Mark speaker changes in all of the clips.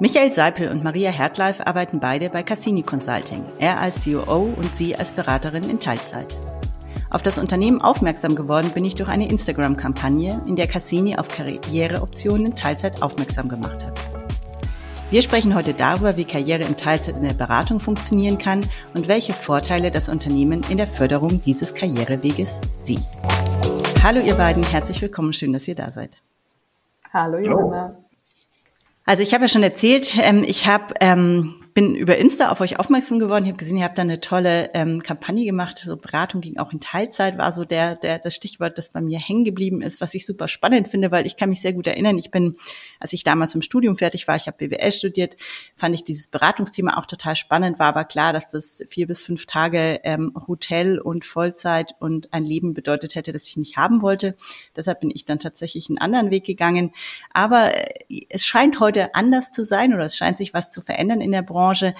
Speaker 1: Michael Seipel und Maria Hertleif arbeiten beide bei Cassini Consulting, er als COO und sie als Beraterin in Teilzeit. Auf das Unternehmen aufmerksam geworden bin ich durch eine Instagram-Kampagne, in der Cassini auf Karriereoptionen in Teilzeit aufmerksam gemacht hat. Wir sprechen heute darüber, wie Karriere in Teilzeit in der Beratung funktionieren kann und welche Vorteile das Unternehmen in der Förderung dieses Karriereweges sieht. Hallo ihr beiden, herzlich willkommen, schön, dass ihr da seid.
Speaker 2: Hallo Johanna.
Speaker 1: Also ich habe ja schon erzählt, ähm, ich habe ähm, bin über Insta auf euch aufmerksam geworden. Ich habe gesehen, ihr habt da eine tolle ähm, Kampagne gemacht. So Beratung ging auch in Teilzeit, war so der, der das Stichwort, das bei mir hängen geblieben ist, was ich super spannend finde, weil ich kann mich sehr gut erinnern. Ich bin, als ich damals im Studium fertig war, ich habe BWL studiert, fand ich dieses Beratungsthema auch total spannend. War aber klar, dass das vier bis fünf Tage ähm, Hotel und Vollzeit und ein Leben bedeutet hätte, das ich nicht haben wollte. Deshalb bin ich dann tatsächlich einen anderen Weg gegangen. Aber äh, es scheint heute anders zu sein oder es scheint sich was zu verändern in der Branche. Branche.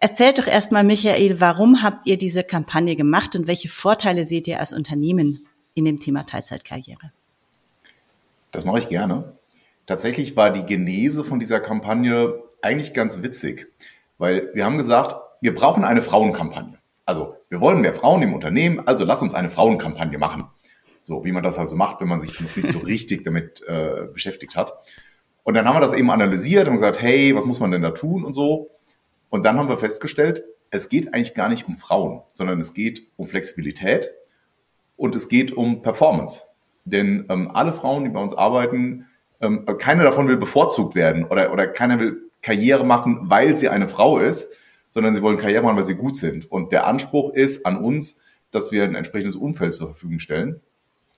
Speaker 1: Erzählt doch erstmal, Michael, warum habt ihr diese Kampagne gemacht und welche Vorteile seht ihr als Unternehmen in dem Thema Teilzeitkarriere?
Speaker 3: Das mache ich gerne. Tatsächlich war die Genese von dieser Kampagne eigentlich ganz witzig, weil wir haben gesagt, wir brauchen eine Frauenkampagne. Also wir wollen mehr Frauen im Unternehmen, also lass uns eine Frauenkampagne machen. So wie man das halt so macht, wenn man sich noch nicht so richtig damit äh, beschäftigt hat. Und dann haben wir das eben analysiert und gesagt, hey, was muss man denn da tun und so. Und dann haben wir festgestellt, es geht eigentlich gar nicht um Frauen, sondern es geht um Flexibilität und es geht um Performance. Denn ähm, alle Frauen, die bei uns arbeiten, ähm, keine davon will bevorzugt werden oder, oder keiner will Karriere machen, weil sie eine Frau ist, sondern sie wollen Karriere machen, weil sie gut sind. Und der Anspruch ist an uns, dass wir ein entsprechendes Umfeld zur Verfügung stellen,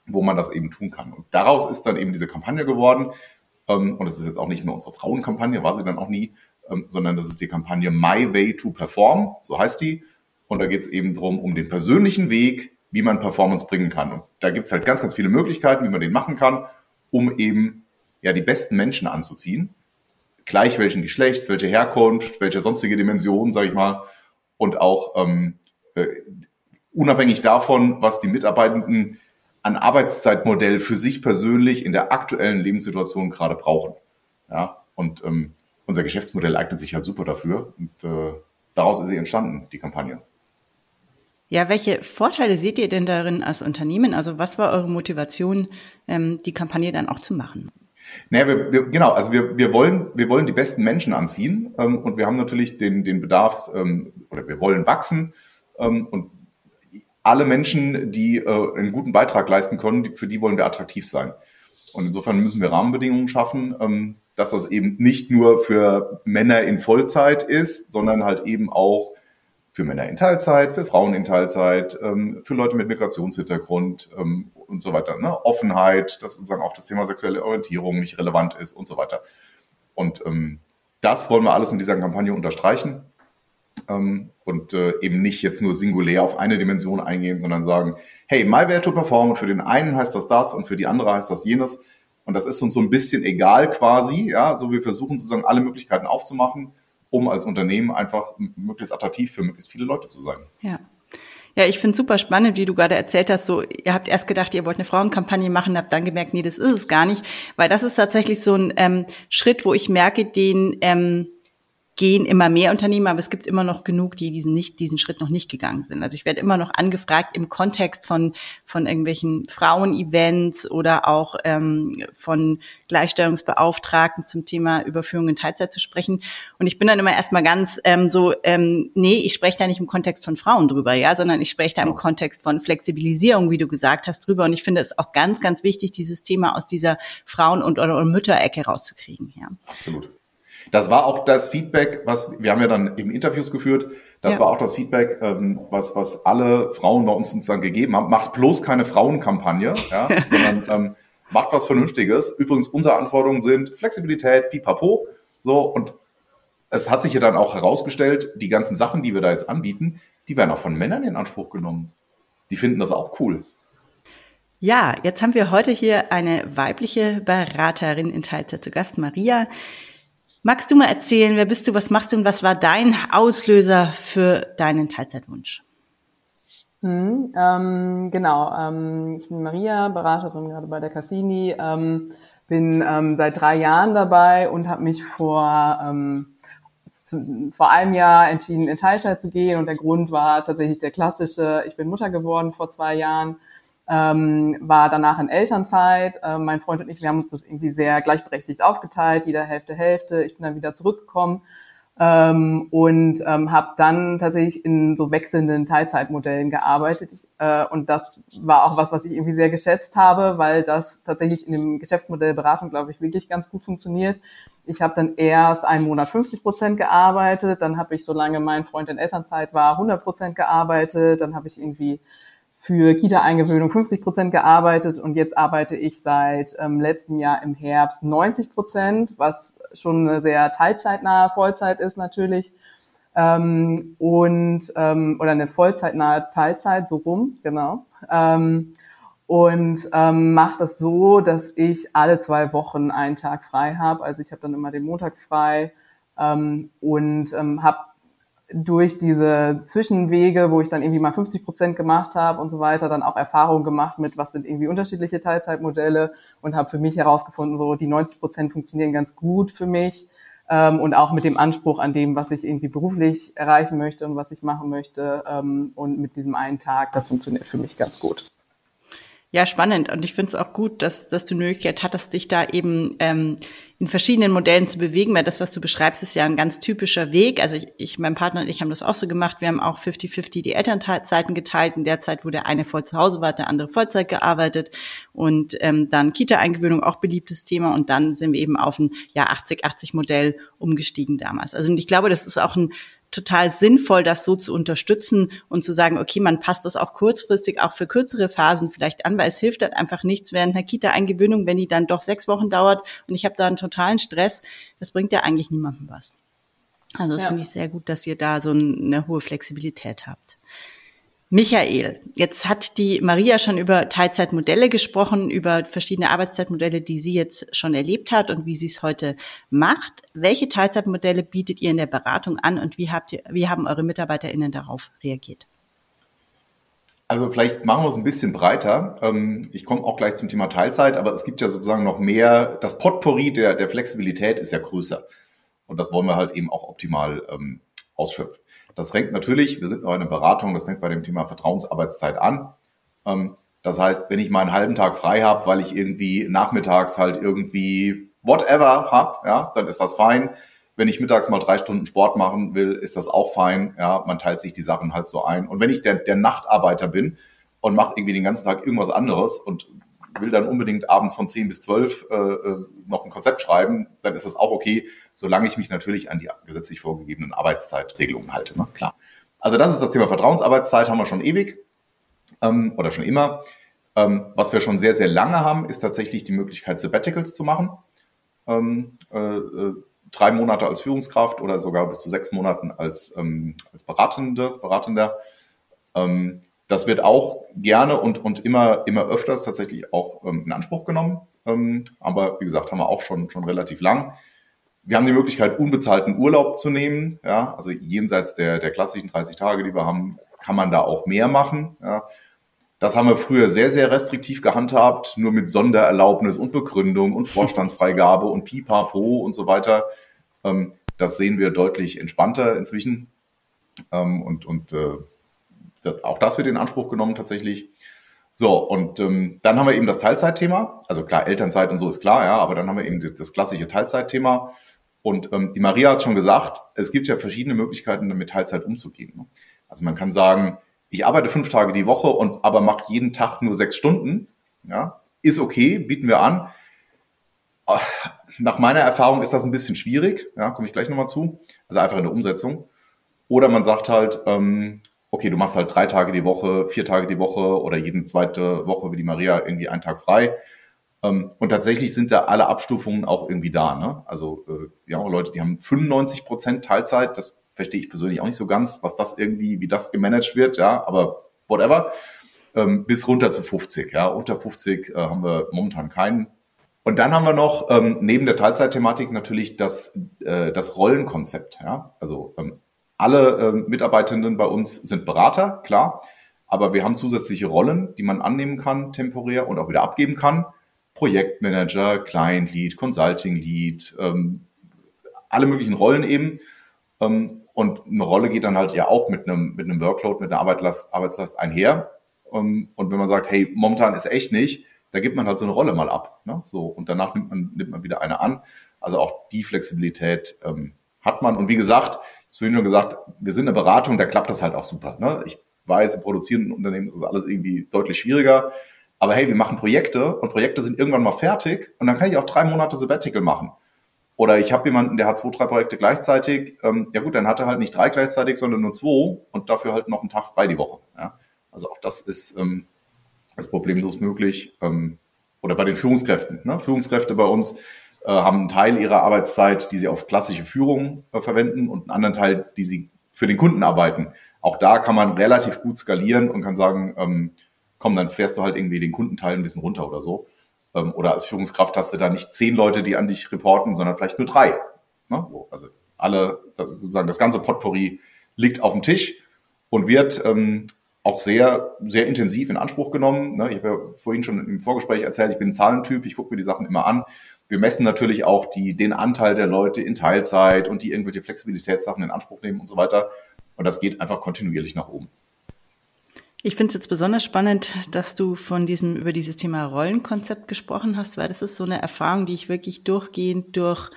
Speaker 3: wo man das eben tun kann. Und daraus ist dann eben diese Kampagne geworden. Ähm, und es ist jetzt auch nicht mehr unsere Frauenkampagne, war sie dann auch nie, ähm, sondern das ist die Kampagne My Way to Perform, so heißt die. Und da geht es eben darum, um den persönlichen Weg, wie man Performance bringen kann. Und da gibt es halt ganz, ganz viele Möglichkeiten, wie man den machen kann, um eben ja die besten Menschen anzuziehen. Gleich welchen Geschlechts, welche Herkunft, welche sonstige Dimension, sage ich mal. Und auch ähm, äh, unabhängig davon, was die Mitarbeitenden an Arbeitszeitmodell für sich persönlich in der aktuellen Lebenssituation gerade brauchen. Ja, und ähm, unser Geschäftsmodell eignet sich halt super dafür und äh, daraus ist sie entstanden, die Kampagne.
Speaker 1: Ja, welche Vorteile seht ihr denn darin als Unternehmen? Also was war eure Motivation, ähm, die Kampagne dann auch zu machen?
Speaker 3: Naja, wir, wir, genau, also wir, wir, wollen, wir wollen die besten Menschen anziehen ähm, und wir haben natürlich den, den Bedarf, ähm, oder wir wollen wachsen ähm, und alle Menschen, die äh, einen guten Beitrag leisten können, für die wollen wir attraktiv sein. Und insofern müssen wir Rahmenbedingungen schaffen, ähm, dass das eben nicht nur für Männer in Vollzeit ist, sondern halt eben auch für Männer in Teilzeit, für Frauen in Teilzeit, ähm, für Leute mit Migrationshintergrund ähm, und so weiter. Ne? Offenheit, dass sozusagen auch das Thema sexuelle Orientierung nicht relevant ist und so weiter. Und das wollen wir alles mit dieser Kampagne unterstreichen und äh, eben nicht jetzt nur singulär auf eine Dimension eingehen, sondern sagen, hey, my way to perform und für den einen heißt das das und für die andere heißt das jenes. Und das ist uns so ein bisschen egal quasi. Ja, so wir versuchen sozusagen alle Möglichkeiten aufzumachen, um als Unternehmen einfach möglichst attraktiv für möglichst viele Leute zu sein.
Speaker 1: Ja. Ja, ich finde super spannend, wie du gerade erzählt hast. So, ihr habt erst gedacht, ihr wollt eine Frauenkampagne machen, habt dann gemerkt, nee, das ist es gar nicht, weil das ist tatsächlich so ein ähm, Schritt, wo ich merke, den ähm, gehen immer mehr Unternehmen, aber es gibt immer noch genug, die diesen nicht, diesen Schritt noch nicht gegangen sind. Also ich werde immer noch angefragt im Kontext von, von irgendwelchen Frauen-Events oder auch ähm, von Gleichstellungsbeauftragten zum Thema Überführung in Teilzeit zu sprechen. Und ich bin dann immer erstmal ganz ähm, so, ähm, nee, ich spreche da nicht im Kontext von Frauen drüber, ja, sondern ich spreche da im Kontext von Flexibilisierung, wie du gesagt hast, drüber. Und ich finde es auch ganz, ganz wichtig, dieses Thema aus dieser Frauen- und oder, oder Mütterecke rauszukriegen. Ja.
Speaker 3: Absolut. Das war auch das Feedback, was wir haben ja dann eben Interviews geführt. Das ja. war auch das Feedback, ähm, was was alle Frauen bei uns sozusagen gegeben haben. Macht bloß keine Frauenkampagne, ja, sondern ähm, macht was Vernünftiges. Übrigens, unsere Anforderungen sind Flexibilität, pipapo, so und es hat sich ja dann auch herausgestellt, die ganzen Sachen, die wir da jetzt anbieten, die werden auch von Männern in Anspruch genommen. Die finden das auch cool.
Speaker 1: Ja, jetzt haben wir heute hier eine weibliche Beraterin in Teilzeit zu Gast, Maria. Magst du mal erzählen, wer bist du, was machst du und was war dein Auslöser für deinen Teilzeitwunsch?
Speaker 2: Hm, ähm, genau, ähm, ich bin Maria, Beraterin gerade bei der Cassini. Ähm, bin ähm, seit drei Jahren dabei und habe mich vor ähm, zu, vor einem Jahr entschieden, in Teilzeit zu gehen. Und der Grund war tatsächlich der klassische, ich bin Mutter geworden vor zwei Jahren, ähm, war danach in Elternzeit. Ähm, mein Freund und ich, wir haben uns das irgendwie sehr gleichberechtigt aufgeteilt, jeder Hälfte, Hälfte. Ich bin dann wieder zurückgekommen ähm, und ähm, habe dann tatsächlich in so wechselnden Teilzeitmodellen gearbeitet. Ich, äh, und das war auch was, was ich irgendwie sehr geschätzt habe, weil das tatsächlich in dem Geschäftsmodell Beratung, glaube ich, wirklich ganz gut funktioniert. Ich habe dann erst einen Monat 50 Prozent gearbeitet, dann habe ich, solange mein Freund in Elternzeit war, 100 Prozent gearbeitet, dann habe ich irgendwie für Kita-Eingewöhnung 50 Prozent gearbeitet und jetzt arbeite ich seit ähm, letztem Jahr im Herbst 90 Prozent, was schon eine sehr teilzeitnahe Vollzeit ist natürlich. Ähm, und ähm, oder eine vollzeitnahe Teilzeit, so rum, genau. Ähm, und ähm, mache das so, dass ich alle zwei Wochen einen Tag frei habe. Also ich habe dann immer den Montag frei ähm, und ähm, habe durch diese Zwischenwege, wo ich dann irgendwie mal 50 Prozent gemacht habe und so weiter, dann auch Erfahrungen gemacht mit, was sind irgendwie unterschiedliche Teilzeitmodelle und habe für mich herausgefunden, so die 90 Prozent funktionieren ganz gut für mich ähm, und auch mit dem Anspruch an dem, was ich irgendwie beruflich erreichen möchte und was ich machen möchte ähm, und mit diesem einen Tag, das funktioniert für mich ganz gut.
Speaker 1: Ja, spannend. Und ich finde es auch gut, dass, dass du die Möglichkeit hattest, dich da eben ähm, in verschiedenen Modellen zu bewegen, weil das, was du beschreibst, ist ja ein ganz typischer Weg. Also ich, ich mein Partner und ich haben das auch so gemacht. Wir haben auch 50-50 die Elternzeiten geteilt. In der Zeit, wo der eine voll zu Hause war, der andere Vollzeit gearbeitet. Und ähm, dann Kita-Eingewöhnung, auch beliebtes Thema. Und dann sind wir eben auf ein ja, 80-80-Modell umgestiegen damals. Also und ich glaube, das ist auch ein total sinnvoll, das so zu unterstützen und zu sagen, okay, man passt das auch kurzfristig, auch für kürzere Phasen vielleicht an, weil es hilft halt einfach nichts während einer Kita-Eingewöhnung, wenn die dann doch sechs Wochen dauert und ich habe da einen totalen Stress. Das bringt ja eigentlich niemandem was. Also das ja. finde ich sehr gut, dass ihr da so eine hohe Flexibilität habt. Michael, jetzt hat die Maria schon über Teilzeitmodelle gesprochen, über verschiedene Arbeitszeitmodelle, die sie jetzt schon erlebt hat und wie sie es heute macht. Welche Teilzeitmodelle bietet ihr in der Beratung an und wie habt ihr, wie haben eure MitarbeiterInnen darauf reagiert?
Speaker 3: Also vielleicht machen wir es ein bisschen breiter. Ähm, ich komme auch gleich zum Thema Teilzeit, aber es gibt ja sozusagen noch mehr, das Potpourri der, der Flexibilität ist ja größer. Und das wollen wir halt eben auch optimal ähm, ausschöpfen. Das fängt natürlich, wir sind noch in der Beratung, das fängt bei dem Thema Vertrauensarbeitszeit an. Ähm, das heißt, wenn ich mal einen halben Tag frei habe, weil ich irgendwie nachmittags halt irgendwie whatever habe, ja, dann ist das fein. Wenn ich mittags mal drei Stunden Sport machen will, ist das auch fein. Ja, man teilt sich die Sachen halt so ein. Und wenn ich der, der Nachtarbeiter bin und mache irgendwie den ganzen Tag irgendwas anderes und will dann unbedingt abends von 10 bis 12 äh, äh, noch ein Konzept schreiben, dann ist das auch okay, solange ich mich natürlich an die gesetzlich vorgegebenen Arbeitszeitregelungen halte. Ne? Klar. Also das ist das Thema Vertrauensarbeitszeit, haben wir schon ewig ähm, oder schon immer. Ähm, was wir schon sehr, sehr lange haben, ist tatsächlich die Möglichkeit, Sabbaticals zu machen. Ähm, äh, äh, drei Monate als Führungskraft oder sogar bis zu sechs Monaten als, ähm, als Beratende, Beratender. Ähm, das wird auch gerne und, und immer, immer öfters tatsächlich auch ähm, in Anspruch genommen. Ähm, aber wie gesagt, haben wir auch schon, schon relativ lang. Wir haben die Möglichkeit, unbezahlten Urlaub zu nehmen. Ja, also jenseits der, der klassischen 30 Tage, die wir haben, kann man da auch mehr machen. Ja. Das haben wir früher sehr, sehr restriktiv gehandhabt, nur mit Sondererlaubnis und Begründung und Vorstandsfreigabe und Pipapo und so weiter. Ähm, das sehen wir deutlich entspannter inzwischen. Ähm, und und äh, das, auch das wird in Anspruch genommen tatsächlich. So, und ähm, dann haben wir eben das Teilzeitthema. Also klar, Elternzeit und so ist klar, ja, aber dann haben wir eben das, klassische Teilzeitthema. Und ähm, die Maria hat schon gesagt, es gibt ja verschiedene Möglichkeiten, mit Teilzeit umzugehen. Ne? Also man kann sagen, ich arbeite fünf Tage die Woche und aber mache jeden Tag nur sechs Stunden. Ja, ist okay, bieten wir an. Nach meiner Erfahrung ist das ein bisschen schwierig, ja, komme ich gleich nochmal zu. Also einfach in der Umsetzung. Oder man sagt halt, ähm, okay, du machst halt drei Tage die Woche, vier Tage die Woche oder jeden zweite Woche wie die Maria irgendwie einen Tag frei. Ähm, und tatsächlich sind da alle Abstufungen auch irgendwie da. Ne? Also äh, ja, Leute, die haben 95 Prozent Teilzeit. Das verstehe ich persönlich auch nicht so ganz, was das irgendwie, wie das gemanagt wird. Ja, aber whatever. Ähm, bis runter zu 50. Ja, unter 50 äh, haben wir momentan keinen. Und dann haben wir noch ähm, neben der Teilzeitthematik natürlich das, äh, das Rollenkonzept. Ja, also alle äh, Mitarbeitenden bei uns sind Berater, klar, aber wir haben zusätzliche Rollen, die man annehmen kann, temporär und auch wieder abgeben kann. Projektmanager, Client Lead, Consulting Lead, ähm, alle möglichen Rollen eben. Ähm, und eine Rolle geht dann halt ja auch mit einem, mit einem Workload, mit einer Arbeitslast, Arbeitslast einher. Ähm, und wenn man sagt, hey, momentan ist echt nicht, da gibt man halt so eine Rolle mal ab. Ne? So, und danach nimmt man, nimmt man wieder eine an. Also auch die Flexibilität ähm, hat man. Und wie gesagt, ich habe nur gesagt, wir sind eine Beratung, da klappt das halt auch super. Ne? Ich weiß, im produzierenden Unternehmen ist das alles irgendwie deutlich schwieriger. Aber hey, wir machen Projekte und Projekte sind irgendwann mal fertig und dann kann ich auch drei Monate Sabbatical machen. Oder ich habe jemanden, der hat zwei, drei Projekte gleichzeitig. Ähm, ja gut, dann hat er halt nicht drei gleichzeitig, sondern nur zwei und dafür halt noch einen Tag frei die Woche. Ja? Also auch das ist, ähm, ist problemlos möglich. Ähm, oder bei den Führungskräften. Ne? Führungskräfte bei uns äh, haben einen Teil ihrer Arbeitszeit, die sie auf klassische Führung äh, verwenden und einen anderen Teil, die sie für den Kunden arbeiten. Auch da kann man relativ gut skalieren und kann sagen, ähm, komm, dann fährst du halt irgendwie den Kundenteil ein bisschen runter oder so. Ähm, oder als Führungskraft hast du da nicht zehn Leute, die an dich reporten, sondern vielleicht nur drei. Ne? Also alle, sozusagen das ganze Potpourri liegt auf dem Tisch und wird ähm, auch sehr, sehr intensiv in Anspruch genommen. Ne? Ich habe ja vorhin schon im Vorgespräch erzählt, ich bin ein Zahlentyp, ich gucke mir die Sachen immer an. Wir messen natürlich auch die, den Anteil der Leute in Teilzeit und die irgendwelche Flexibilitätssachen in Anspruch nehmen und so weiter. Und das geht einfach kontinuierlich nach oben.
Speaker 1: Ich finde es jetzt besonders spannend, dass du von diesem, über dieses Thema Rollenkonzept gesprochen hast, weil das ist so eine Erfahrung, die ich wirklich durchgehend durch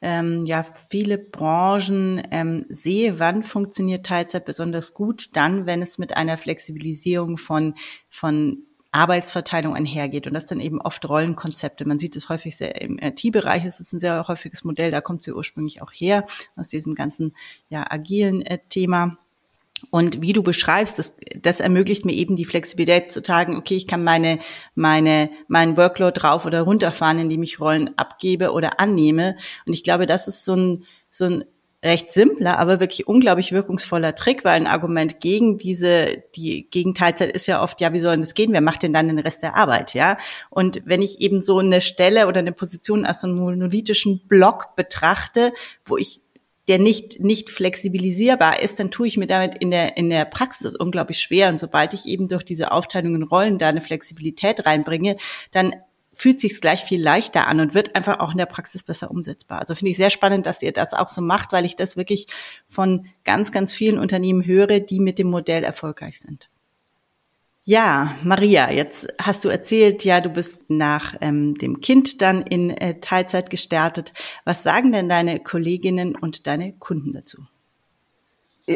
Speaker 1: ähm, ja, viele Branchen ähm, sehe, wann funktioniert Teilzeit besonders gut, dann, wenn es mit einer Flexibilisierung von, von Arbeitsverteilung einhergeht. Und das dann eben oft Rollenkonzepte. Man sieht es häufig sehr im IT-Bereich, es ist ein sehr häufiges Modell, da kommt sie ursprünglich auch her, aus diesem ganzen ja, agilen äh, Thema. Und wie du beschreibst, das, das ermöglicht mir eben die Flexibilität zu sagen, okay, ich kann meine, meine, meinen Workload drauf oder runterfahren, indem ich Rollen abgebe oder annehme. Und ich glaube, das ist so ein, so ein recht simpler, aber wirklich unglaublich wirkungsvoller Trick, weil ein Argument gegen diese, die gegen Teilzeit ist ja oft, ja, wie soll das gehen? Wer macht denn dann den Rest der Arbeit, ja? Und wenn ich eben so eine Stelle oder eine Position als so einen monolithischen Block betrachte, wo ich der nicht, nicht flexibilisierbar ist, dann tue ich mir damit in der, in der Praxis unglaublich schwer. Und sobald ich eben durch diese Aufteilung in Rollen da eine Flexibilität reinbringe, dann fühlt sich gleich viel leichter an und wird einfach auch in der Praxis besser umsetzbar. Also finde ich sehr spannend, dass ihr das auch so macht, weil ich das wirklich von ganz, ganz vielen Unternehmen höre, die mit dem Modell erfolgreich sind. Ja, Maria, jetzt hast du erzählt, ja, du bist nach ähm, dem Kind dann in äh, Teilzeit gestartet. Was sagen denn deine Kolleginnen und deine Kunden dazu?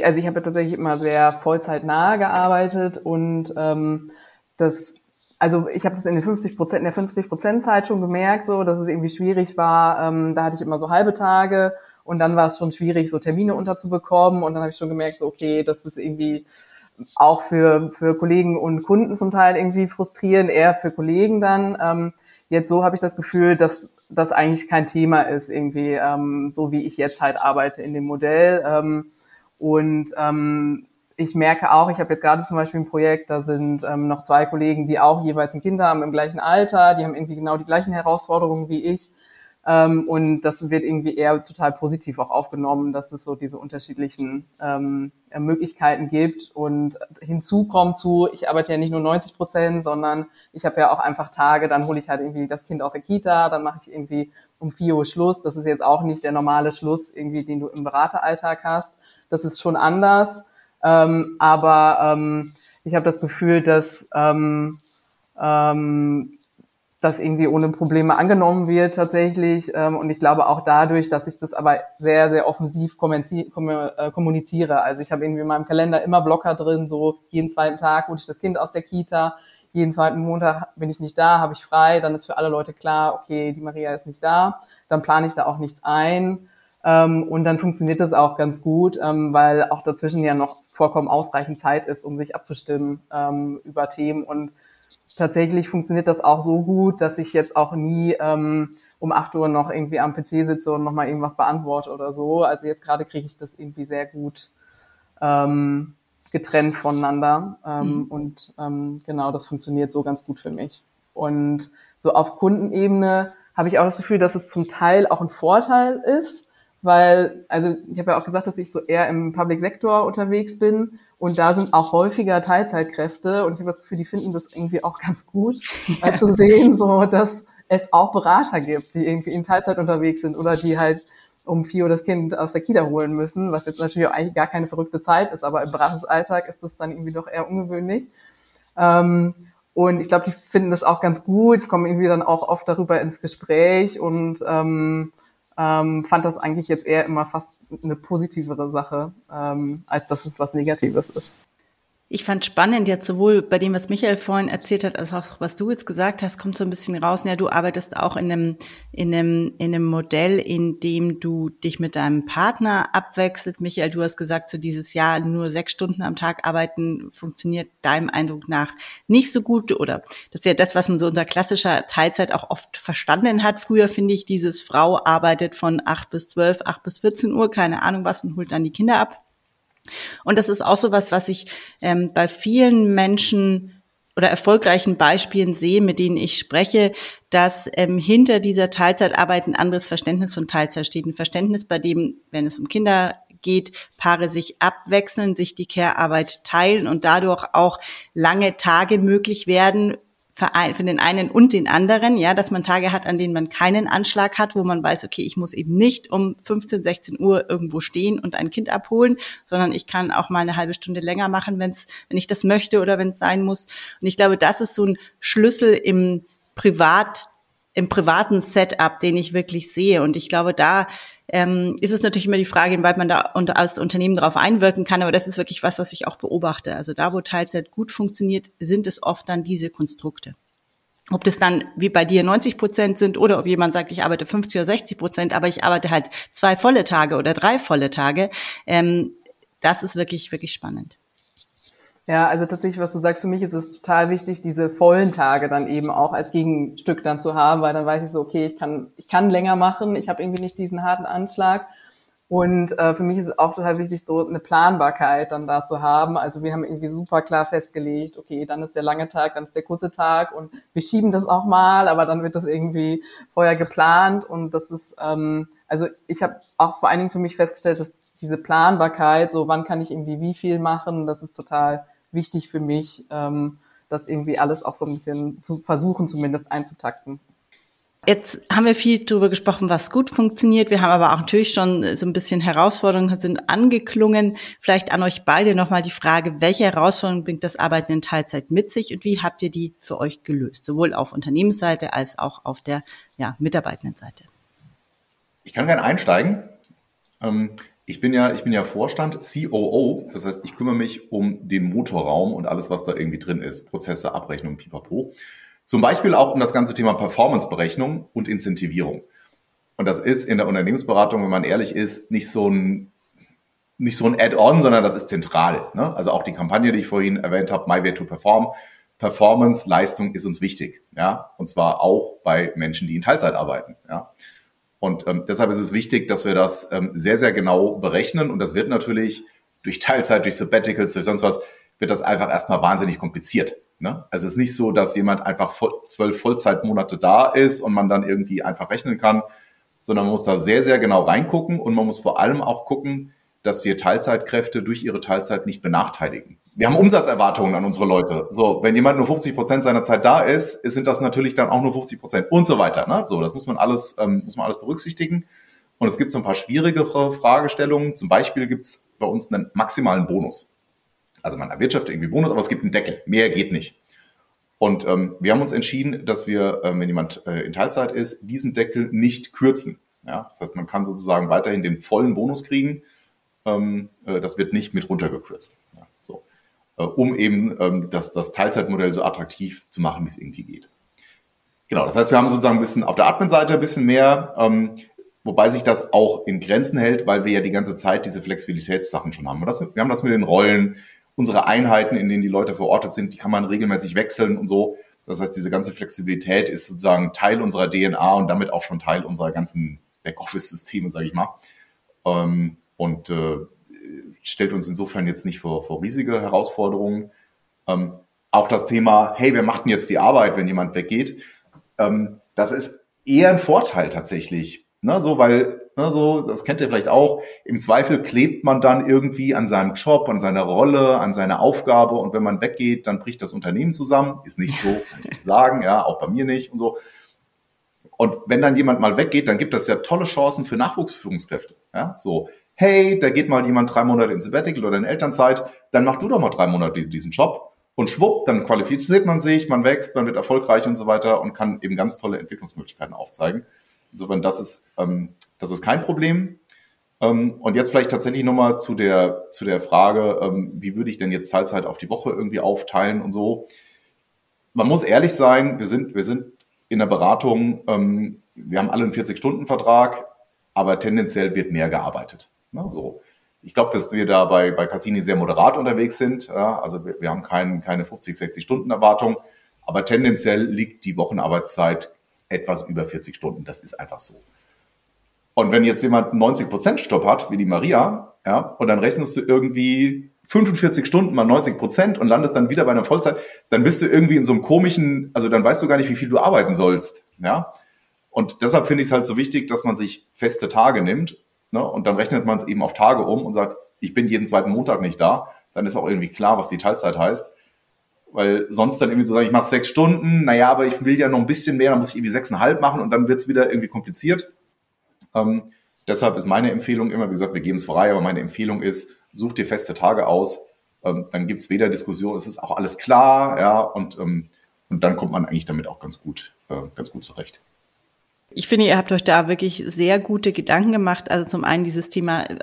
Speaker 2: Also ich habe tatsächlich immer sehr vollzeitnah gearbeitet und ähm, das, also ich habe das in den 50 Prozent, in der 50 Prozent Zeit schon gemerkt, so, dass es irgendwie schwierig war. Ähm, da hatte ich immer so halbe Tage und dann war es schon schwierig, so Termine unterzubekommen und dann habe ich schon gemerkt, so okay, das ist irgendwie auch für, für Kollegen und Kunden zum Teil irgendwie frustrierend, eher für Kollegen dann. Ähm, jetzt so habe ich das Gefühl, dass das eigentlich kein Thema ist, irgendwie, ähm, so wie ich jetzt halt arbeite in dem Modell. Ähm, und ähm, ich merke auch, ich habe jetzt gerade zum Beispiel ein Projekt, da sind ähm, noch zwei Kollegen, die auch jeweils ein Kind haben im gleichen Alter, die haben irgendwie genau die gleichen Herausforderungen wie ich. Ähm, und das wird irgendwie eher total positiv auch aufgenommen, dass es so diese unterschiedlichen ähm, Möglichkeiten gibt. Und hinzu kommt zu, ich arbeite ja nicht nur 90 Prozent, sondern ich habe ja auch einfach Tage, dann hole ich halt irgendwie das Kind aus der Kita, dann mache ich irgendwie um 4 Uhr Schluss. Das ist jetzt auch nicht der normale Schluss, irgendwie, den du im Berateralltag hast. Das ist schon anders. Ähm, aber ähm, ich habe das Gefühl, dass ähm, ähm, das irgendwie ohne Probleme angenommen wird tatsächlich. Ähm, und ich glaube auch dadurch, dass ich das aber sehr, sehr offensiv äh, kommuniziere. Also ich habe irgendwie in meinem Kalender immer Blocker drin, so jeden zweiten Tag hole ich das Kind aus der Kita, jeden zweiten Montag bin ich nicht da, habe ich frei, dann ist für alle Leute klar, okay, die Maria ist nicht da, dann plane ich da auch nichts ein. Ähm, und dann funktioniert das auch ganz gut, ähm, weil auch dazwischen ja noch vollkommen ausreichend Zeit ist, um sich abzustimmen über Themen und tatsächlich funktioniert das auch so gut, dass ich jetzt auch nie ähm, um 8 Uhr noch irgendwie am PC sitze und nochmal irgendwas beantworte oder so. Also jetzt gerade kriege ich das irgendwie sehr gut ähm, getrennt voneinander. Ähm, mhm. Und ähm, genau, das funktioniert so ganz gut für mich. Und so auf Kundenebene habe ich auch das Gefühl, dass es zum Teil auch ein Vorteil ist, weil, also ich habe ja auch gesagt, dass ich so eher im Public Sektor unterwegs bin und da sind auch häufiger Teilzeitkräfte und ich habe das Gefühl, die finden das irgendwie auch ganz gut, äh, zu sehen, so dass es auch Berater gibt, die irgendwie in Teilzeit unterwegs sind oder die halt um vier Uhr das Kind aus der Kita holen müssen, was jetzt natürlich auch eigentlich gar keine verrückte Zeit ist, aber im Beratungsalltag ist das dann irgendwie doch eher ungewöhnlich. Ähm, und ich glaube, die finden das auch ganz gut. Ich komme irgendwie dann auch oft darüber ins Gespräch und ähm, ähm, fand das eigentlich jetzt eher immer fast eine positivere Sache, ähm, als dass es was Negatives ist.
Speaker 1: Ich fand spannend jetzt sowohl bei dem, was Michael vorhin erzählt hat, als auch was du jetzt gesagt hast, kommt so ein bisschen raus. Ja, du arbeitest auch in einem, in einem, in einem Modell, in dem du dich mit deinem Partner abwechselt. Michael, du hast gesagt, so dieses Jahr nur sechs Stunden am Tag arbeiten funktioniert deinem Eindruck nach nicht so gut oder das ist ja das, was man so unter klassischer Teilzeit auch oft verstanden hat. Früher finde ich, dieses Frau arbeitet von acht bis zwölf, acht bis 14 Uhr, keine Ahnung was und holt dann die Kinder ab. Und das ist auch so was, was ich ähm, bei vielen Menschen oder erfolgreichen Beispielen sehe, mit denen ich spreche, dass ähm, hinter dieser Teilzeitarbeit ein anderes Verständnis von Teilzeit steht. Ein Verständnis, bei dem, wenn es um Kinder geht, Paare sich abwechseln, sich die Care-Arbeit teilen und dadurch auch lange Tage möglich werden, für den einen und den anderen, ja, dass man Tage hat, an denen man keinen Anschlag hat, wo man weiß, okay, ich muss eben nicht um 15, 16 Uhr irgendwo stehen und ein Kind abholen, sondern ich kann auch mal eine halbe Stunde länger machen, wenn's, wenn ich das möchte oder wenn es sein muss. Und ich glaube, das ist so ein Schlüssel im Privat, im privaten Setup, den ich wirklich sehe. Und ich glaube, da ähm, ist es natürlich immer die Frage, inwieweit man da unter, als Unternehmen darauf einwirken kann. Aber das ist wirklich was, was ich auch beobachte. Also da, wo Teilzeit gut funktioniert, sind es oft dann diese Konstrukte. Ob das dann wie bei dir 90 Prozent sind oder ob jemand sagt, ich arbeite 50 oder 60 Prozent, aber ich arbeite halt zwei volle Tage oder drei volle Tage, ähm, das ist wirklich, wirklich spannend.
Speaker 2: Ja, also tatsächlich, was du sagst, für mich ist es total wichtig, diese vollen Tage dann eben auch als Gegenstück dann zu haben, weil dann weiß ich so, okay, ich kann, ich kann länger machen, ich habe irgendwie nicht diesen harten Anschlag. Und äh, für mich ist es auch total wichtig, so eine Planbarkeit dann da zu haben. Also wir haben irgendwie super klar festgelegt, okay, dann ist der lange Tag, dann ist der kurze Tag und wir schieben das auch mal, aber dann wird das irgendwie vorher geplant und das ist, ähm, also ich habe auch vor allen Dingen für mich festgestellt, dass diese Planbarkeit, so wann kann ich irgendwie wie viel machen, das ist total wichtig für mich, ähm, das irgendwie alles auch so ein bisschen zu versuchen, zumindest einzutakten.
Speaker 1: Jetzt haben wir viel darüber gesprochen, was gut funktioniert. Wir haben aber auch natürlich schon so ein bisschen Herausforderungen sind angeklungen. Vielleicht an euch beide nochmal die Frage, welche Herausforderungen bringt das Arbeiten in Teilzeit mit sich und wie habt ihr die für euch gelöst? Sowohl auf Unternehmensseite als auch auf der ja, Mitarbeitendenseite.
Speaker 3: Ich kann gerne einsteigen. Ähm, ich bin ja, ich bin ja Vorstand, COO, das heißt, ich kümmere mich um den Motorraum und alles, was da irgendwie drin ist, Prozesse, Abrechnung, pipapo. Zum Beispiel auch um das ganze Thema Performanceberechnung und Incentivierung. Und das ist in der Unternehmensberatung, wenn man ehrlich ist, nicht so ein, nicht so ein Add-on, sondern das ist zentral. Ne? Also auch die Kampagne, die ich vorhin erwähnt habe, My Way to Perform, Performance, Leistung ist uns wichtig. Ja? Und zwar auch bei Menschen, die in Teilzeit arbeiten. Ja? Und ähm, deshalb ist es wichtig, dass wir das ähm, sehr, sehr genau berechnen. Und das wird natürlich durch Teilzeit, durch Sabbaticals, durch sonst was, wird das einfach erstmal wahnsinnig kompliziert. Ne? Also es ist nicht so, dass jemand einfach voll, zwölf Vollzeitmonate da ist und man dann irgendwie einfach rechnen kann, sondern man muss da sehr, sehr genau reingucken und man muss vor allem auch gucken, dass wir Teilzeitkräfte durch ihre Teilzeit nicht benachteiligen. Wir haben Umsatzerwartungen an unsere Leute. So, wenn jemand nur 50 Prozent seiner Zeit da ist, sind das natürlich dann auch nur 50 Prozent und so weiter. Ne? So, das muss man alles, ähm, muss man alles berücksichtigen. Und es gibt so ein paar schwierigere Fragestellungen. Zum Beispiel gibt es bei uns einen maximalen Bonus. Also man erwirtschaftet irgendwie Bonus, aber es gibt einen Deckel. Mehr geht nicht. Und ähm, wir haben uns entschieden, dass wir, ähm, wenn jemand äh, in Teilzeit ist, diesen Deckel nicht kürzen. Ja? Das heißt, man kann sozusagen weiterhin den vollen Bonus kriegen das wird nicht mit runtergekürzt. Ja, so. Äh, um eben ähm, das, das Teilzeitmodell so attraktiv zu machen, wie es irgendwie geht. Genau, das heißt, wir haben sozusagen ein bisschen auf der Admin-Seite ein bisschen mehr, ähm, wobei sich das auch in Grenzen hält, weil wir ja die ganze Zeit diese Flexibilitätssachen schon haben. Das, wir haben das mit den Rollen, unsere Einheiten, in denen die Leute verortet sind, die kann man regelmäßig wechseln und so. Das heißt, diese ganze Flexibilität ist sozusagen Teil unserer DNA und damit auch schon Teil unserer ganzen Backoffice-Systeme, sage ich mal. Ähm, und äh, stellt uns insofern jetzt nicht vor, vor riesige Herausforderungen. Ähm, auch das Thema, hey, wer macht denn jetzt die Arbeit, wenn jemand weggeht? Ähm, das ist eher ein Vorteil tatsächlich. Ne, so, weil, ne, so, das kennt ihr vielleicht auch, im Zweifel klebt man dann irgendwie an seinem Job, an seiner Rolle, an seiner Aufgabe und wenn man weggeht, dann bricht das Unternehmen zusammen. Ist nicht so, kann ich sagen, ja, auch bei mir nicht und so. Und wenn dann jemand mal weggeht, dann gibt das ja tolle Chancen für Nachwuchsführungskräfte. Ja, so, hey, da geht mal jemand drei Monate in Sabbatical oder in Elternzeit, dann mach du doch mal drei Monate diesen Job. Und schwupp, dann qualifiziert man sich, man wächst, man wird erfolgreich und so weiter und kann eben ganz tolle Entwicklungsmöglichkeiten aufzeigen. Insofern, das ist, ähm, das ist kein Problem. Ähm, und jetzt vielleicht tatsächlich nochmal zu der, zu der Frage, ähm, wie würde ich denn jetzt Teilzeit auf die Woche irgendwie aufteilen und so. Man muss ehrlich sein, wir sind, wir sind in der Beratung, ähm, wir haben alle einen 40-Stunden-Vertrag, aber tendenziell wird mehr gearbeitet. Ne, so. Ich glaube, dass wir da bei, bei Cassini sehr moderat unterwegs sind. Ja, also wir, wir haben kein, keine 50, 60 Stunden Erwartung, aber tendenziell liegt die Wochenarbeitszeit etwas über 40 Stunden. Das ist einfach so. Und wenn jetzt jemand einen 90% Stopp hat, wie die Maria, ja, und dann rechnest du irgendwie 45 Stunden mal 90 Prozent und landest dann wieder bei einer Vollzeit, dann bist du irgendwie in so einem komischen, also dann weißt du gar nicht, wie viel du arbeiten sollst, ja. Und deshalb finde ich es halt so wichtig, dass man sich feste Tage nimmt, ne, und dann rechnet man es eben auf Tage um und sagt, ich bin jeden zweiten Montag nicht da, dann ist auch irgendwie klar, was die Teilzeit heißt. Weil sonst dann irgendwie zu sagen, ich mache sechs Stunden, naja, aber ich will ja noch ein bisschen mehr, dann muss ich irgendwie sechseinhalb machen und dann wird es wieder irgendwie kompliziert. Ähm, deshalb ist meine Empfehlung immer, wie gesagt, wir geben es vorbei, aber meine Empfehlung ist, such dir feste Tage aus, ähm, dann es weder Diskussion, es ist auch alles klar, ja, und, ähm, und dann kommt man eigentlich damit auch ganz gut, äh, ganz gut zurecht.
Speaker 1: Ich finde, ihr habt euch da wirklich sehr gute Gedanken gemacht. Also zum einen dieses Thema, äh,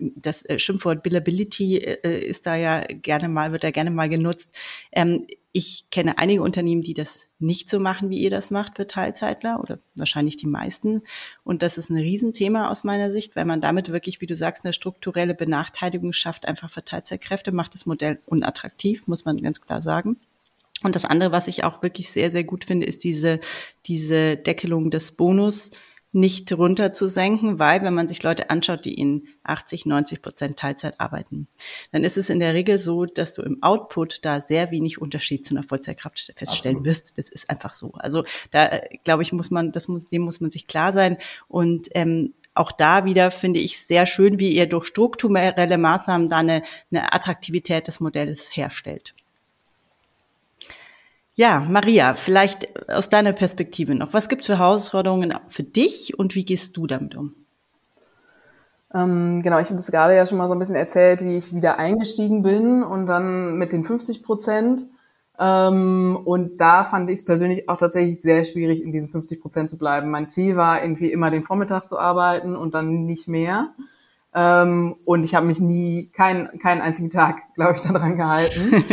Speaker 1: das äh, Schimpfwort Billability äh, ist da ja gerne mal, wird da gerne mal genutzt. Ähm, ich kenne einige Unternehmen, die das nicht so machen, wie ihr das macht für Teilzeitler oder wahrscheinlich die meisten. Und das ist ein Riesenthema aus meiner Sicht, weil man damit wirklich, wie du sagst, eine strukturelle Benachteiligung schafft, einfach für Teilzeitkräfte, macht das Modell unattraktiv, muss man ganz klar sagen. Und das andere, was ich auch wirklich sehr, sehr gut finde, ist diese, diese Deckelung des Bonus nicht runter zu senken, weil wenn man sich Leute anschaut, die in 80, 90 Prozent Teilzeit arbeiten, dann ist es in der Regel so, dass du im Output da sehr wenig Unterschied zu einer Vollzeitkraft feststellen Absolut. wirst. Das ist einfach so. Also da glaube ich, muss man, das muss, dem muss man sich klar sein. Und ähm, auch da wieder finde ich sehr schön, wie ihr durch strukturelle Maßnahmen da eine, eine Attraktivität des Modells herstellt. Ja, Maria, vielleicht aus deiner Perspektive noch. Was gibt es für Herausforderungen für dich und wie gehst du damit um?
Speaker 2: Ähm, genau, ich habe das gerade ja schon mal so ein bisschen erzählt, wie ich wieder eingestiegen bin und dann mit den 50 Prozent. Ähm, und da fand ich es persönlich auch tatsächlich sehr schwierig, in diesen 50 Prozent zu bleiben. Mein Ziel war irgendwie immer den Vormittag zu arbeiten und dann nicht mehr. Ähm, und ich habe mich nie, keinen keinen einzigen Tag, glaube ich, daran gehalten.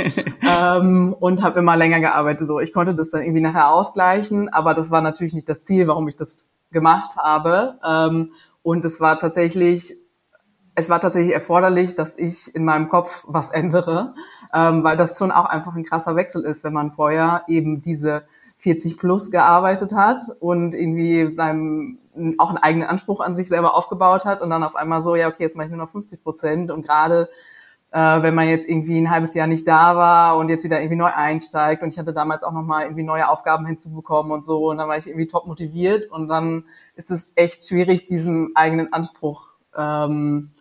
Speaker 2: ähm, und habe immer länger gearbeitet. So, ich konnte das dann irgendwie nachher ausgleichen, aber das war natürlich nicht das Ziel, warum ich das gemacht habe. Ähm, und es war tatsächlich, es war tatsächlich erforderlich, dass ich in meinem Kopf was ändere, ähm, weil das schon auch einfach ein krasser Wechsel ist, wenn man vorher eben diese 40 plus gearbeitet hat und irgendwie seinem auch einen eigenen Anspruch an sich selber aufgebaut hat und dann auf einmal so, ja, okay, jetzt mache ich nur noch 50 Prozent und gerade äh, wenn man jetzt irgendwie ein halbes Jahr nicht da war und jetzt wieder irgendwie neu einsteigt und ich hatte damals auch nochmal irgendwie neue Aufgaben hinzubekommen und so und dann war ich irgendwie top motiviert und dann ist es echt schwierig, diesem eigenen Anspruch ähm,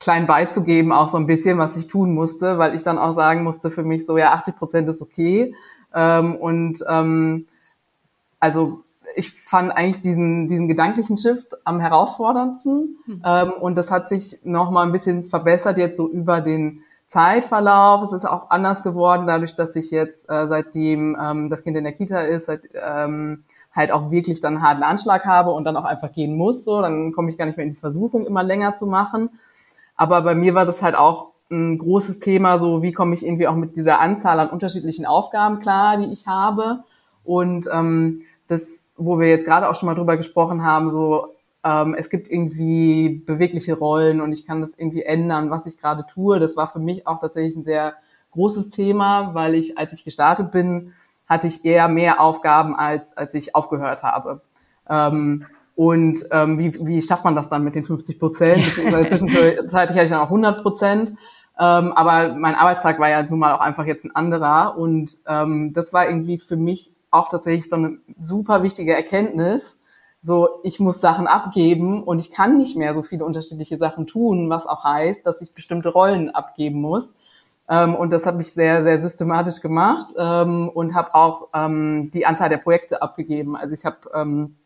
Speaker 2: klein beizugeben, auch so ein bisschen, was ich tun musste, weil ich dann auch sagen musste für mich so, ja, 80 Prozent ist okay, ähm, und ähm, also ich fand eigentlich diesen, diesen gedanklichen Shift am herausforderndsten. Mhm. Ähm, und das hat sich noch mal ein bisschen verbessert jetzt so über den Zeitverlauf. Es ist auch anders geworden, dadurch, dass ich jetzt äh, seitdem ähm, das Kind in der Kita ist, seit, ähm, halt auch wirklich dann einen harten Anschlag habe und dann auch einfach gehen muss. So, dann komme ich gar nicht mehr in die Versuchung, immer länger zu machen. Aber bei mir war das halt auch ein großes Thema, so wie komme ich irgendwie auch mit dieser Anzahl an unterschiedlichen Aufgaben klar, die ich habe. Und ähm, das, wo wir jetzt gerade auch schon mal drüber gesprochen haben, so ähm, es gibt irgendwie bewegliche Rollen und ich kann das irgendwie ändern, was ich gerade tue. Das war für mich auch tatsächlich ein sehr großes Thema, weil ich, als ich gestartet bin, hatte ich eher mehr Aufgaben, als, als ich aufgehört habe. Ähm, und ähm, wie, wie schafft man das dann mit den 50 Prozent? Beziehungsweise zwischenzeitlich hatte ich dann auch 100 Prozent. Ähm, aber mein Arbeitstag war ja nun mal auch einfach jetzt ein anderer. Und ähm, das war irgendwie für mich auch tatsächlich so eine super wichtige Erkenntnis. So, ich muss Sachen abgeben und ich kann nicht mehr so viele unterschiedliche Sachen tun, was auch heißt, dass ich bestimmte Rollen abgeben muss. Ähm, und das habe ich sehr, sehr systematisch gemacht ähm, und habe auch ähm, die Anzahl der Projekte abgegeben. Also ich habe ähm,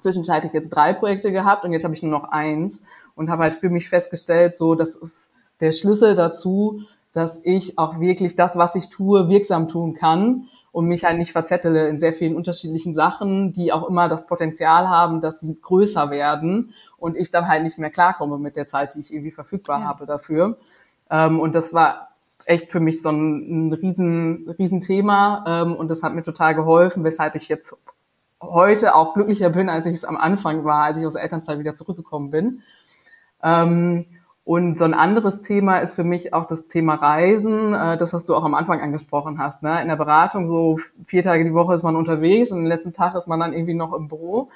Speaker 2: zwischenzeitlich jetzt drei Projekte gehabt und jetzt habe ich nur noch eins und habe halt für mich festgestellt, so das ist der Schlüssel dazu, dass ich auch wirklich das, was ich tue, wirksam tun kann und mich halt nicht verzettele in sehr vielen unterschiedlichen Sachen, die auch immer das Potenzial haben, dass sie größer werden und ich dann halt nicht mehr klarkomme mit der Zeit, die ich irgendwie verfügbar ja. habe dafür. Ähm, und das war echt für mich so ein, ein riesen, riesen Thema ähm, und das hat mir total geholfen, weshalb ich jetzt heute auch glücklicher bin, als ich es am Anfang war, als ich aus der Elternzeit wieder zurückgekommen bin. Ähm, und so ein anderes Thema ist für mich auch das Thema Reisen, äh, das, was du auch am Anfang angesprochen hast. Ne? In der Beratung so vier Tage die Woche ist man unterwegs und den letzten Tag ist man dann irgendwie noch im Büro.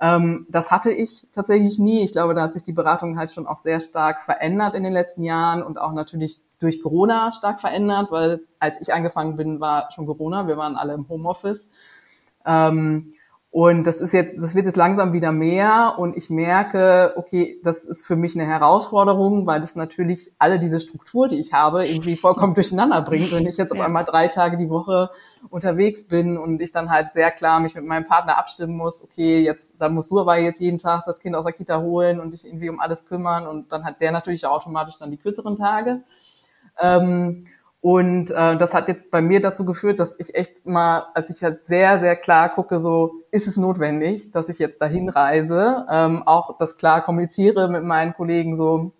Speaker 2: Ähm, das hatte ich tatsächlich nie. Ich glaube, da hat sich die Beratung halt schon auch sehr stark verändert in den letzten Jahren und auch natürlich durch Corona stark verändert, weil als ich angefangen bin, war schon Corona. Wir waren alle im Homeoffice. Ähm, und das ist jetzt, das wird jetzt langsam wieder mehr und ich merke, okay, das ist für mich eine Herausforderung, weil das natürlich alle diese Struktur, die ich habe, irgendwie vollkommen durcheinander bringt. Wenn ich jetzt auf einmal drei Tage die Woche unterwegs bin und ich dann halt sehr klar mich mit meinem Partner abstimmen muss, okay, jetzt, dann musst du aber jetzt jeden Tag das Kind aus der Kita holen und dich irgendwie um alles kümmern und dann hat der natürlich automatisch dann die kürzeren Tage. Ähm, und äh, das hat jetzt bei mir dazu geführt, dass ich echt mal, als ich halt sehr, sehr klar gucke, so ist es notwendig, dass ich jetzt dahin reise, ähm, auch das klar kommuniziere mit meinen Kollegen, so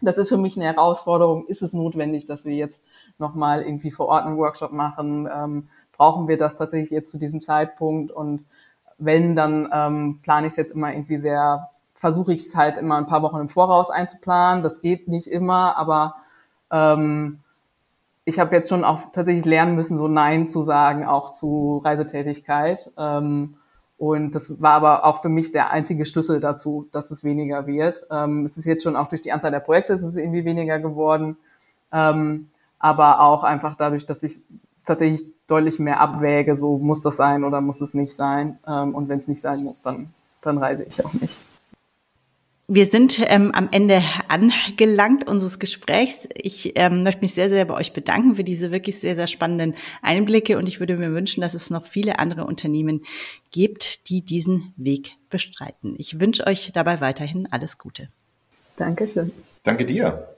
Speaker 2: das ist für mich eine Herausforderung, ist es notwendig, dass wir jetzt nochmal irgendwie vor Ort einen Workshop machen, ähm, brauchen wir das tatsächlich jetzt zu diesem Zeitpunkt? Und wenn, dann ähm, plane ich es jetzt immer irgendwie sehr, versuche ich es halt immer ein paar Wochen im Voraus einzuplanen, das geht nicht immer, aber ähm, ich habe jetzt schon auch tatsächlich lernen müssen, so Nein zu sagen, auch zu Reisetätigkeit. Ähm, und das war aber auch für mich der einzige Schlüssel dazu, dass es weniger wird. Ähm, es ist jetzt schon auch durch die Anzahl der Projekte ist es irgendwie weniger geworden. Ähm, aber auch einfach dadurch, dass ich tatsächlich deutlich mehr abwäge, so muss das sein oder muss es nicht sein. Ähm, und wenn es nicht sein muss, dann, dann reise ich auch nicht.
Speaker 1: Wir sind ähm, am Ende angelangt unseres Gesprächs. Ich ähm, möchte mich sehr, sehr bei euch bedanken für diese wirklich sehr, sehr spannenden Einblicke und ich würde mir wünschen, dass es noch viele andere Unternehmen gibt, die diesen Weg bestreiten. Ich wünsche euch dabei weiterhin alles Gute.
Speaker 2: Dankeschön.
Speaker 3: Danke dir.